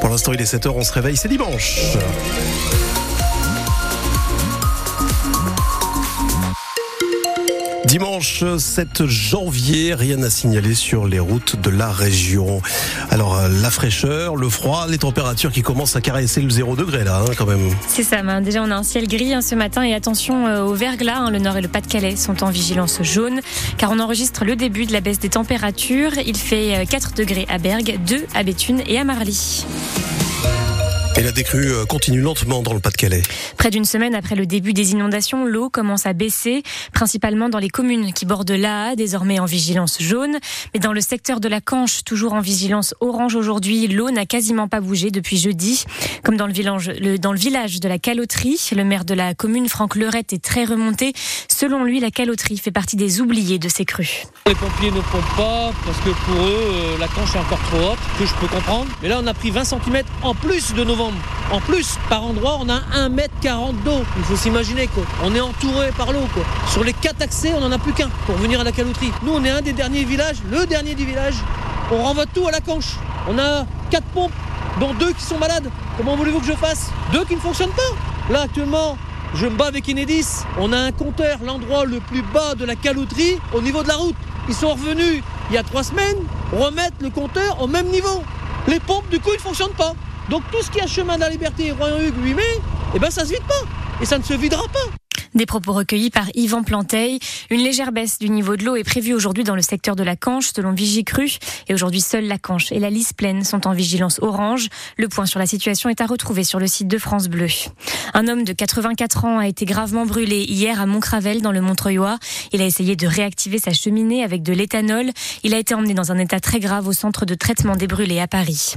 Pour l'instant, il est 7h, on se réveille, c'est dimanche. Dimanche 7 janvier, rien à signaler sur les routes de la région. Alors euh, la fraîcheur, le froid, les températures qui commencent à caresser le 0 degré là hein, quand même. C'est ça, déjà on a un ciel gris hein, ce matin et attention euh, au verglas, hein, le nord et le Pas-de-Calais sont en vigilance jaune car on enregistre le début de la baisse des températures. Il fait 4 euh, degrés à Bergue, 2 à Béthune et à Marly. Et la décrue euh, continue lentement dans le Pas-de-Calais. Près d'une semaine après le début des inondations, l'eau commence à baisser, principalement dans les communes qui bordent l'Aa, désormais en vigilance jaune. Mais dans le secteur de la Canche, toujours en vigilance orange aujourd'hui, l'eau n'a quasiment pas bougé depuis jeudi. Comme dans le village, dans le village de la Caloterie, le maire de la commune, Franck Leurette, est très remonté. Selon lui, la Caloterie fait partie des oubliés de ces crues. Les pompiers ne pompent pas parce que pour eux, euh, la Canche est encore trop haute, que je peux comprendre. Mais là, on a pris 20 cm en plus de novembre. En plus, par endroit, on a 1m40 d'eau. Il faut s'imaginer quoi. On est entouré par l'eau. Sur les quatre accès, on n'en a plus qu'un pour venir à la caloterie. Nous, on est un des derniers villages, le dernier du village. On renvoie tout à la canche. On a quatre pompes, dont deux qui sont malades. Comment voulez-vous que je fasse? Deux qui ne fonctionnent pas? Là, actuellement, je me bats avec Enedis. On a un compteur, l'endroit le plus bas de la caloterie, au niveau de la route. Ils sont revenus il y a trois semaines remettre le compteur au même niveau. Les pompes, du coup, ils ne fonctionnent pas. Donc tout ce qui est chemin de la liberté, Royan-Hugues, 8 mai, eh ben ça se vide pas. Et ça ne se videra pas. Des propos recueillis par Yvan Planteil. Une légère baisse du niveau de l'eau est prévue aujourd'hui dans le secteur de la Canche, selon Vigicru. Et aujourd'hui, seule la Canche et la Lys Plaine sont en vigilance orange. Le point sur la situation est à retrouver sur le site de France Bleu. Un homme de 84 ans a été gravement brûlé hier à Montcravel, dans le Montreuil. Il a essayé de réactiver sa cheminée avec de l'éthanol. Il a été emmené dans un état très grave au centre de traitement des brûlés à Paris.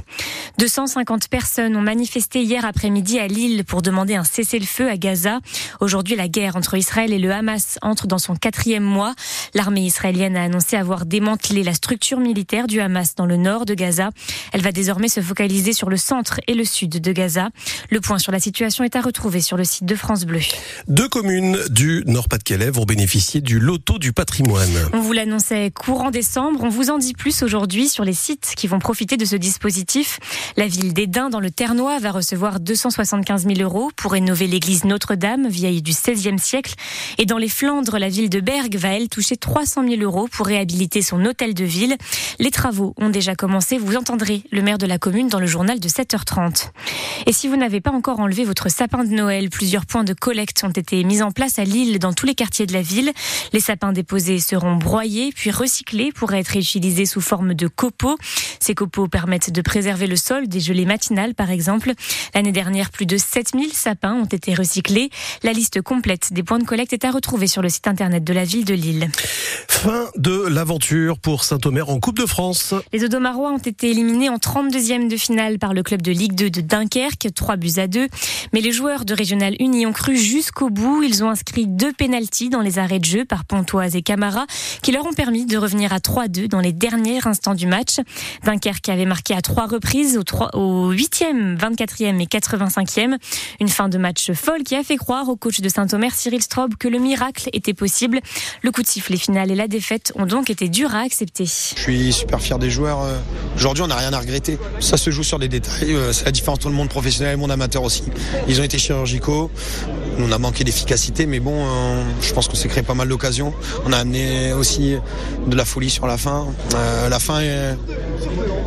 250 personnes ont manifesté hier après-midi à Lille pour demander un cessez-le-feu à Gaza. Aujourd'hui, la guerre entre Israël et le Hamas entre dans son quatrième mois. L'armée israélienne a annoncé avoir démantelé la structure militaire du Hamas dans le nord de Gaza. Elle va désormais se focaliser sur le centre et le sud de Gaza. Le point sur la situation est à retrouver sur le site de France Bleu. Deux communes du Nord-Pas-de-Calais vont bénéficier du loto du patrimoine. On vous l'annonçait courant décembre. On vous en dit plus aujourd'hui sur les sites qui vont profiter de ce dispositif. La ville d'Edin dans le Ternois va recevoir 275 000 euros pour rénover l'église Notre-Dame, vieille du 16e siècle. Et dans les Flandres, la ville de Bergue va, elle, toucher 300 000 euros pour réhabiliter son hôtel de ville. Les travaux ont déjà commencé. Vous entendrez le maire de la commune dans le journal de 7h30. Et si vous n'avez pas encore enlevé votre sapin de Noël, plusieurs points de collecte ont été mis en place à Lille dans tous les quartiers de la ville. Les sapins déposés seront broyés puis recyclés pour être utilisés sous forme de copeaux. Ces copeaux permettent de préserver le sol des gelées matinales, par exemple. L'année dernière, plus de 7000 sapins ont été recyclés. La liste complète des points de collecte est à retrouver sur le site internet de la ville de Lille. Fin de l'aventure pour Saint-Omer en Coupe de France. Les Odomarois ont été éliminés en 32e de finale par le club de Ligue 2 de Dunkerque, 3 buts à 2. Mais les joueurs de Régional Uni ont cru jusqu'au bout. Ils ont inscrit deux pénalties dans les arrêts de jeu par Pontoise et Camara qui leur ont permis de revenir à 3-2 dans les derniers instants du match. Dunkerque avait marqué à trois reprises au, 3, au 8e, 24e et 85e. Une fin de match folle qui a fait croire au coach de Saint-Omer Cyril Straub que le miracle était possible. Le coup de sifflet final et la défaite ont donc été durs à accepter. Je suis super fier des joueurs. Euh, aujourd'hui, on n'a rien à regretter. Ça se joue sur des détails. Euh, c'est la différence entre le monde professionnel et le monde amateur aussi. Ils ont été chirurgicaux. On a manqué d'efficacité, mais bon, euh, je pense qu'on s'est créé pas mal d'occasions. On a amené aussi de la folie sur la fin. la fin,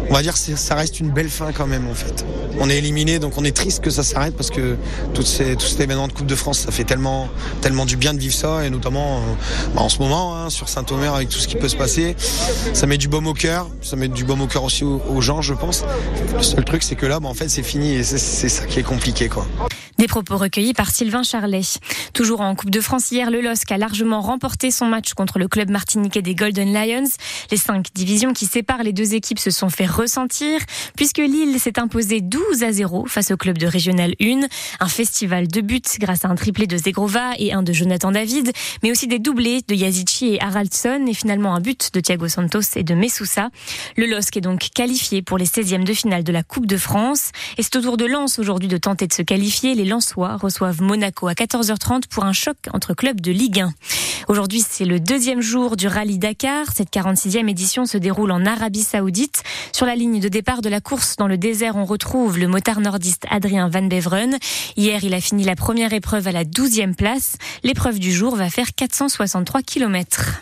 on va dire, ça reste une belle fin quand même en fait. On est éliminé, donc on est triste que ça s'arrête parce que tout, ces, tout cet événement de Coupe de France, ça fait tellement, tellement du bien de vivre ça, et notamment euh, bah, en ce moment hein, sur Saint-Omer avec tout ce qui peut se passer. Ça met du baume au cœur, ça met du baume au cœur aussi aux, gens, je pense. Le seul truc, c'est que là, bah, en fait, c'est fini et c'est ça qui est compliqué, quoi. Des propos recueillis par Sylvain Charlet. Toujours en Coupe de France hier, le LOSC a largement remporté son match contre le club martiniquais des Golden Lions. Les cinq divisions qui séparent les deux équipes se sont fait ressentir puisque Lille s'est imposé 12 à 0 face au club de Régional 1. Un festival de buts grâce à un triplé de Zegrova et un de Jonathan David, mais aussi des doublés de Yazici et Haraldson et finalement un but de Thiago Santos et de Messoussa. Le LOSC est donc qualifié pour les 16e de finale de la Coupe de France et c'est au tour de Lens aujourd'hui de tenter de se qualifier. Lensois reçoivent Monaco à 14h30 pour un choc entre clubs de Ligue 1. Aujourd'hui, c'est le deuxième jour du rallye Dakar. Cette 46e édition se déroule en Arabie Saoudite. Sur la ligne de départ de la course dans le désert, on retrouve le motard nordiste Adrien Van Beveren. Hier, il a fini la première épreuve à la 12e place. L'épreuve du jour va faire 463 km.